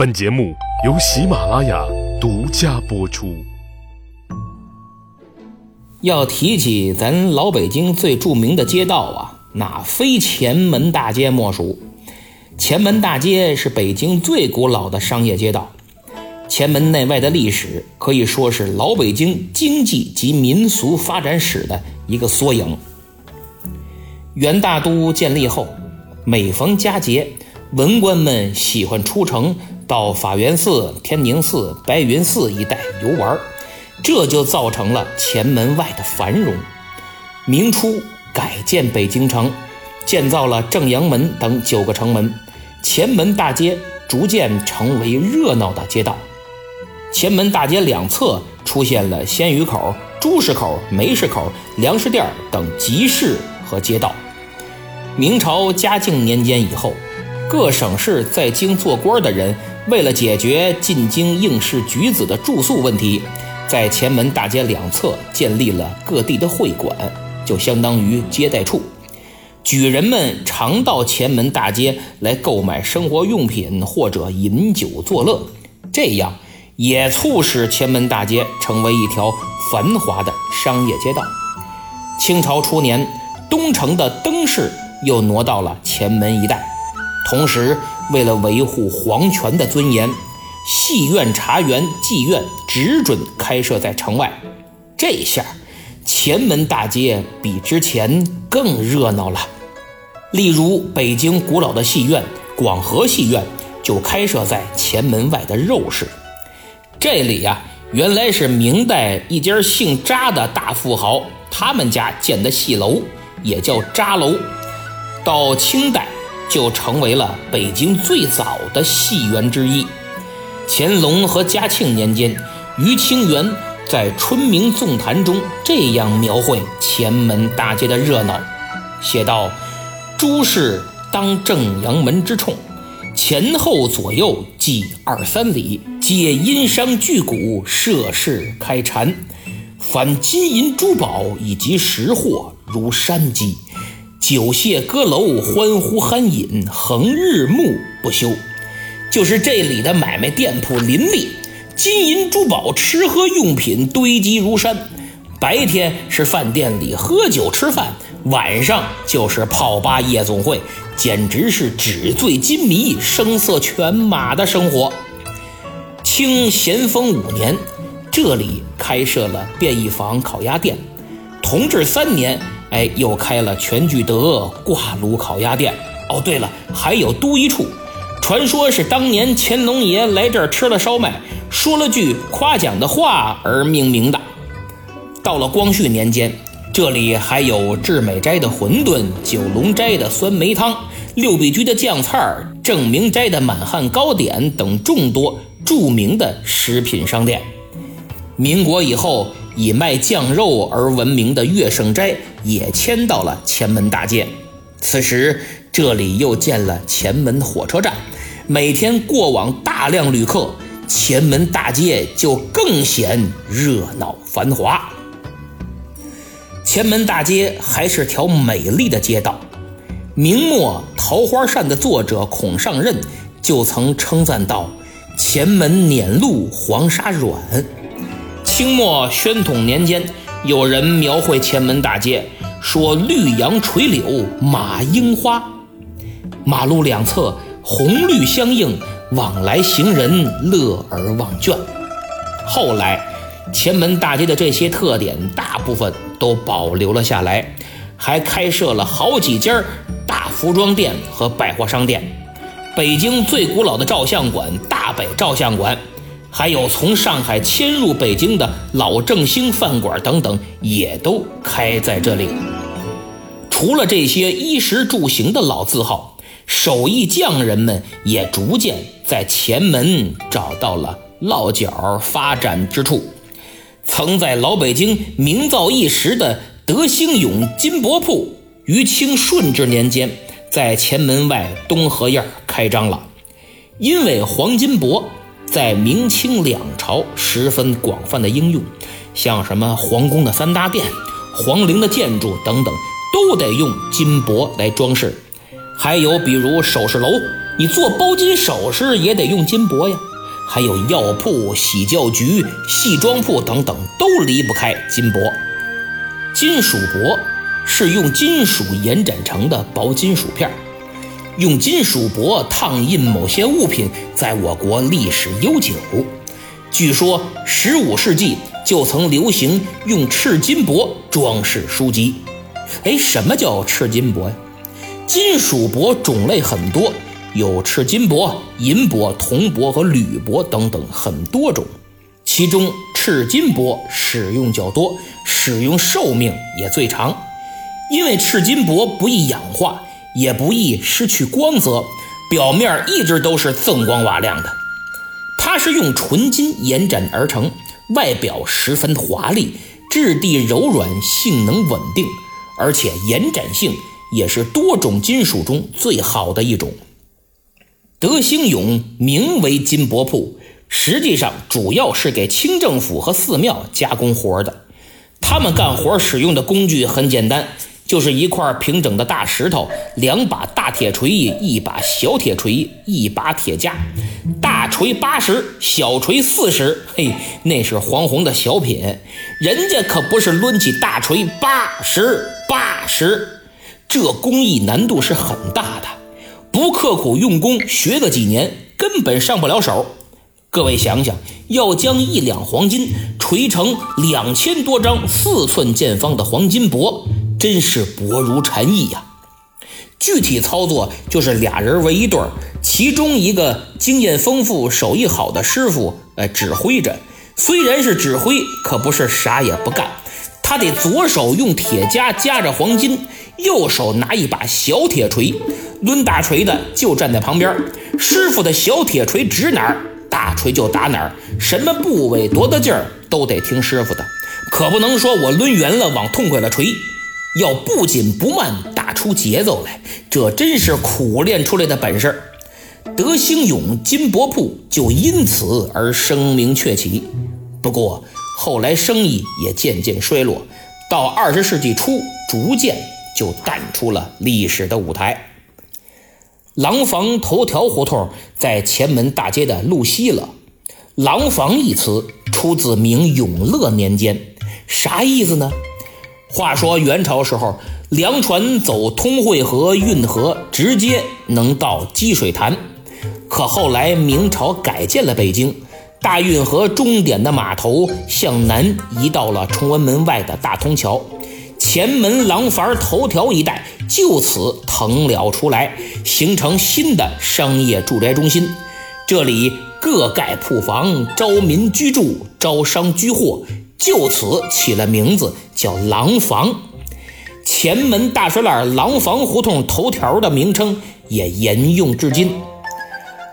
本节目由喜马拉雅独家播出。要提起咱老北京最著名的街道啊，那非前门大街莫属。前门大街是北京最古老的商业街道，前门内外的历史可以说是老北京经济及民俗发展史的一个缩影。元大都建立后，每逢佳节，文官们喜欢出城。到法源寺、天宁寺、白云寺一带游玩，这就造成了前门外的繁荣。明初改建北京城，建造了正阳门等九个城门，前门大街逐渐成为热闹的街道。前门大街两侧出现了鲜鱼口、朱市口、梅市口、粮食店等集市和街道。明朝嘉靖年间以后，各省市在京做官的人。为了解决进京应试举子的住宿问题，在前门大街两侧建立了各地的会馆，就相当于接待处。举人们常到前门大街来购买生活用品或者饮酒作乐，这样也促使前门大街成为一条繁华的商业街道。清朝初年，东城的灯市又挪到了前门一带，同时。为了维护皇权的尊严，戏院、茶园、妓院只准开设在城外。这下，前门大街比之前更热闹了。例如，北京古老的戏院广和戏院就开设在前门外的肉市。这里呀，原来是明代一家姓扎的大富豪他们家建的戏楼，也叫扎楼。到清代。就成为了北京最早的戏园之一。乾隆和嘉庆年间，于清源在《春明纵谈》中这样描绘前门大街的热闹，写道：“诸事当正阳门之冲，前后左右计二三里，皆因商巨贾，设市开禅，凡金银珠宝以及食货如山积。”酒榭歌楼，欢呼酣饮，恒日暮不休。就是这里的买卖店铺林立，金银珠宝、吃喝用品堆积如山。白天是饭店里喝酒吃饭，晚上就是泡吧夜总会，简直是纸醉金迷、声色犬马的生活。清咸丰五年，这里开设了便宜坊烤鸭店。同治三年。哎，又开了全聚德挂炉烤鸭店。哦，对了，还有都一处，传说是当年乾隆爷来这儿吃了烧麦，说了句夸奖的话而命名的。到了光绪年间，这里还有至美斋的馄饨、九龙斋的酸梅汤、六必居的酱菜、正明斋的满汉糕点等众多著名的食品商店。民国以后。以卖酱肉而闻名的乐盛斋也迁到了前门大街。此时，这里又建了前门火车站，每天过往大量旅客，前门大街就更显热闹繁华。前门大街还是条美丽的街道。明末《桃花扇》的作者孔尚任就曾称赞道：“前门碾路黄沙软。”清末宣统年间，有人描绘前门大街，说绿杨垂柳马樱花，马路两侧红绿相映，往来行人乐而忘倦。后来，前门大街的这些特点大部分都保留了下来，还开设了好几家大服装店和百货商店。北京最古老的照相馆——大北照相馆。还有从上海迁入北京的老正兴饭馆等等，也都开在这里。除了这些衣食住行的老字号，手艺匠人们也逐渐在前门找到了落脚发展之处。曾在老北京名噪一时的德兴永金箔铺，于清顺治年间在前门外东河沿开张了，因为黄金箔。在明清两朝十分广泛的应用，像什么皇宫的三大殿、皇陵的建筑等等，都得用金箔来装饰。还有比如首饰楼、你做包金首饰也得用金箔呀。还有药铺、洗脚局、戏装铺等等，都离不开金箔。金属箔是用金属延展成的薄金属片，用金属箔烫印某些物品，在我国历史悠久。据说十五世纪就曾流行用赤金箔装饰书籍。哎，什么叫赤金箔呀？金属箔种类很多。有赤金箔、银箔、铜箔和铝箔等等很多种，其中赤金箔使用较多，使用寿命也最长。因为赤金箔不易氧化，也不易失去光泽，表面一直都是锃光瓦亮的。它是用纯金延展而成，外表十分华丽，质地柔软，性能稳定，而且延展性也是多种金属中最好的一种。德兴永名为金箔铺，实际上主要是给清政府和寺庙加工活的。他们干活使用的工具很简单，就是一块平整的大石头，两把大铁锤，一把小铁锤，一把铁架。大锤八十，小锤四十。嘿，那是黄宏的小品，人家可不是抡起大锤八十八十，这工艺难度是很大的。不刻苦用功，学个几年根本上不了手。各位想想，要将一两黄金锤成两千多张四寸见方的黄金箔，真是薄如蝉翼呀！具体操作就是俩人为一对儿，其中一个经验丰富、手艺好的师傅，呃，指挥着。虽然是指挥，可不是啥也不干。他得左手用铁夹夹着黄金，右手拿一把小铁锤。抡大锤的就站在旁边，师傅的小铁锤指哪儿，大锤就打哪儿，什么部位多大劲儿都得听师傅的，可不能说我抡圆了往痛快了锤，要不紧不慢打出节奏来，这真是苦练出来的本事。德兴永金箔铺就因此而声名鹊起，不过后来生意也渐渐衰落，到二十世纪初逐渐就淡出了历史的舞台。廊坊头条胡同在前门大街的路西了。廊坊一词出自明永乐年间，啥意思呢？话说元朝时候，粮船走通惠河、运河，直接能到积水潭。可后来明朝改建了北京，大运河终点的码头向南移到了崇文门外的大通桥。前门廊房头条一带就此腾了出来，形成新的商业住宅中心。这里各盖铺房，招民居住，招商居货，就此起了名字，叫廊坊。前门大栅栏廊坊胡同头条的名称也沿用至今。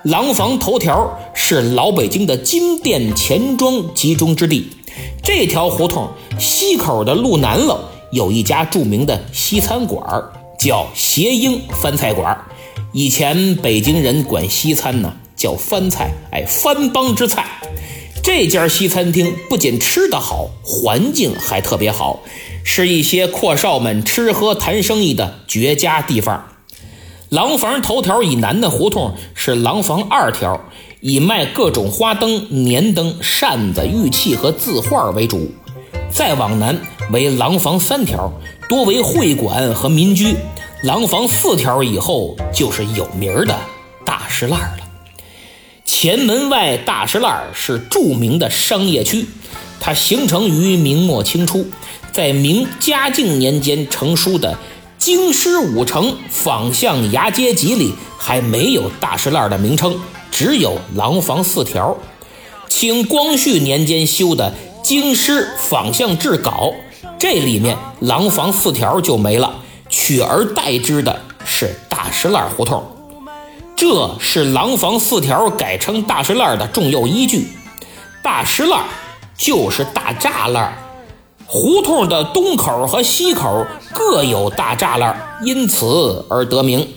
廊坊头条是老北京的金店钱庄集中之地。这条胡同西口的路南了。有一家著名的西餐馆叫谐英翻菜馆以前北京人管西餐呢叫翻菜，哎，番邦之菜。这家西餐厅不仅吃得好，环境还特别好，是一些阔少们吃喝谈生意的绝佳地方。廊坊头条以南的胡同是廊坊二条，以卖各种花灯、年灯、扇子、玉器和字画为主。再往南为廊坊三条，多为会馆和民居；廊坊四条以后就是有名的大石栏了。前门外大石栏是著名的商业区，它形成于明末清初，在明嘉靖年间成书的《京师五城坊巷牙街集》里还没有大石栏的名称，只有廊坊四条。清光绪年间修的。京师坊巷志稿，这里面廊坊四条就没了，取而代之的是大石栏胡同。这是廊坊四条改成大石栏的重要依据。大石栏就是大栅栏，胡同的东口和西口各有大栅栏，因此而得名。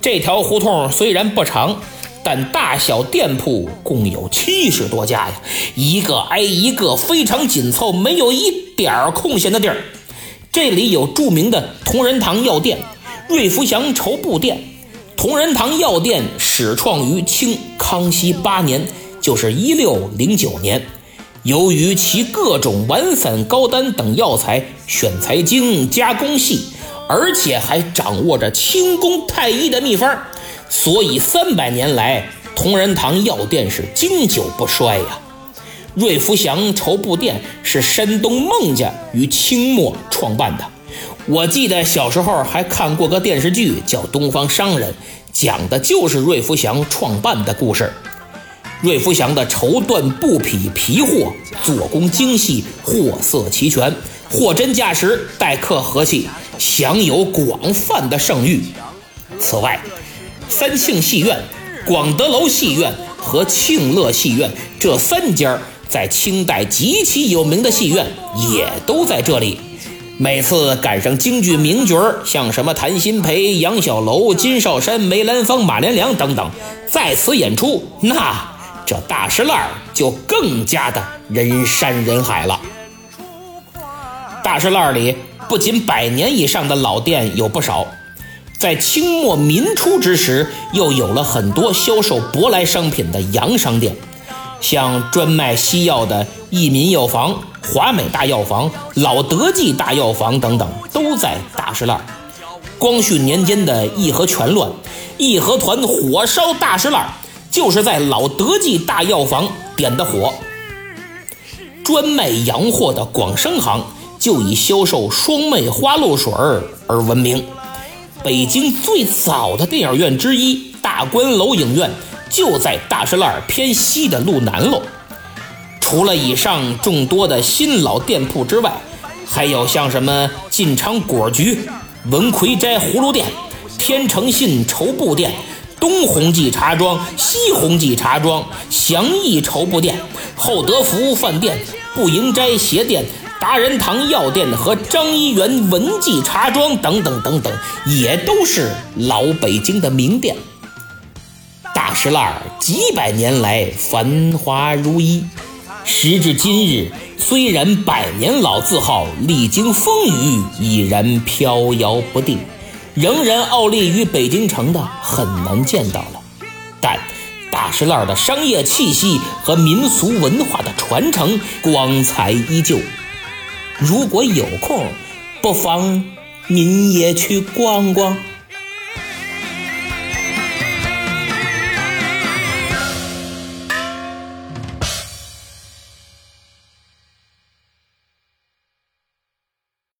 这条胡同虽然不长。但大小店铺共有七十多家呀，一个挨一个，非常紧凑，没有一点儿空闲的地儿。这里有著名的同仁堂药店、瑞福祥绸布店、同仁堂药店始创于清康熙八年，就是一六零九年。由于其各种丸散膏丹等药材选材精、加工细，而且还掌握着清宫太医的秘方，所以三百年来同仁堂药店是经久不衰呀。瑞福祥绸布店是山东孟家于清末创办的，我记得小时候还看过个电视剧叫《东方商人》，讲的就是瑞福祥创办的故事。瑞福祥的绸缎布匹皮货做工精细，货色齐全，货真价实，待客和气，享有广泛的盛誉。此外，三庆戏院、广德楼戏院和庆乐戏院这三家在清代极其有名的戏院也都在这里。每次赶上京剧名角儿，像什么谭鑫培、杨小楼、金少山、梅兰芳、马连良等等，在此演出，那。这大石烂就更加的人山人海了。大石烂里不仅百年以上的老店有不少，在清末民初之时，又有了很多销售舶来商品的洋商店，像专卖西药的益民药房、华美大药房、老德记大药房等等，都在大石烂。光绪年间的义和拳乱，义和团火烧大石烂。就是在老德记大药房点的火。专卖洋货的广生行就以销售双妹花露水而闻名。北京最早的电影院之一大观楼影院就在大石栏偏西的路南喽。除了以上众多的新老店铺之外，还有像什么晋昌果局、文魁斋葫芦店、天成信绸布店。东鸿记茶庄、西鸿记茶庄、祥益绸布店、厚德福饭店、步营斋鞋店、达仁堂药店和张一元文记茶庄等等等等，也都是老北京的名店。大石栏几百年来繁华如一，时至今日，虽然百年老字号历经风雨，已然飘摇不定。仍然傲立于北京城的很难见到了，但大石烂的商业气息和民俗文化的传承光彩依旧。如果有空，不妨您也去逛逛。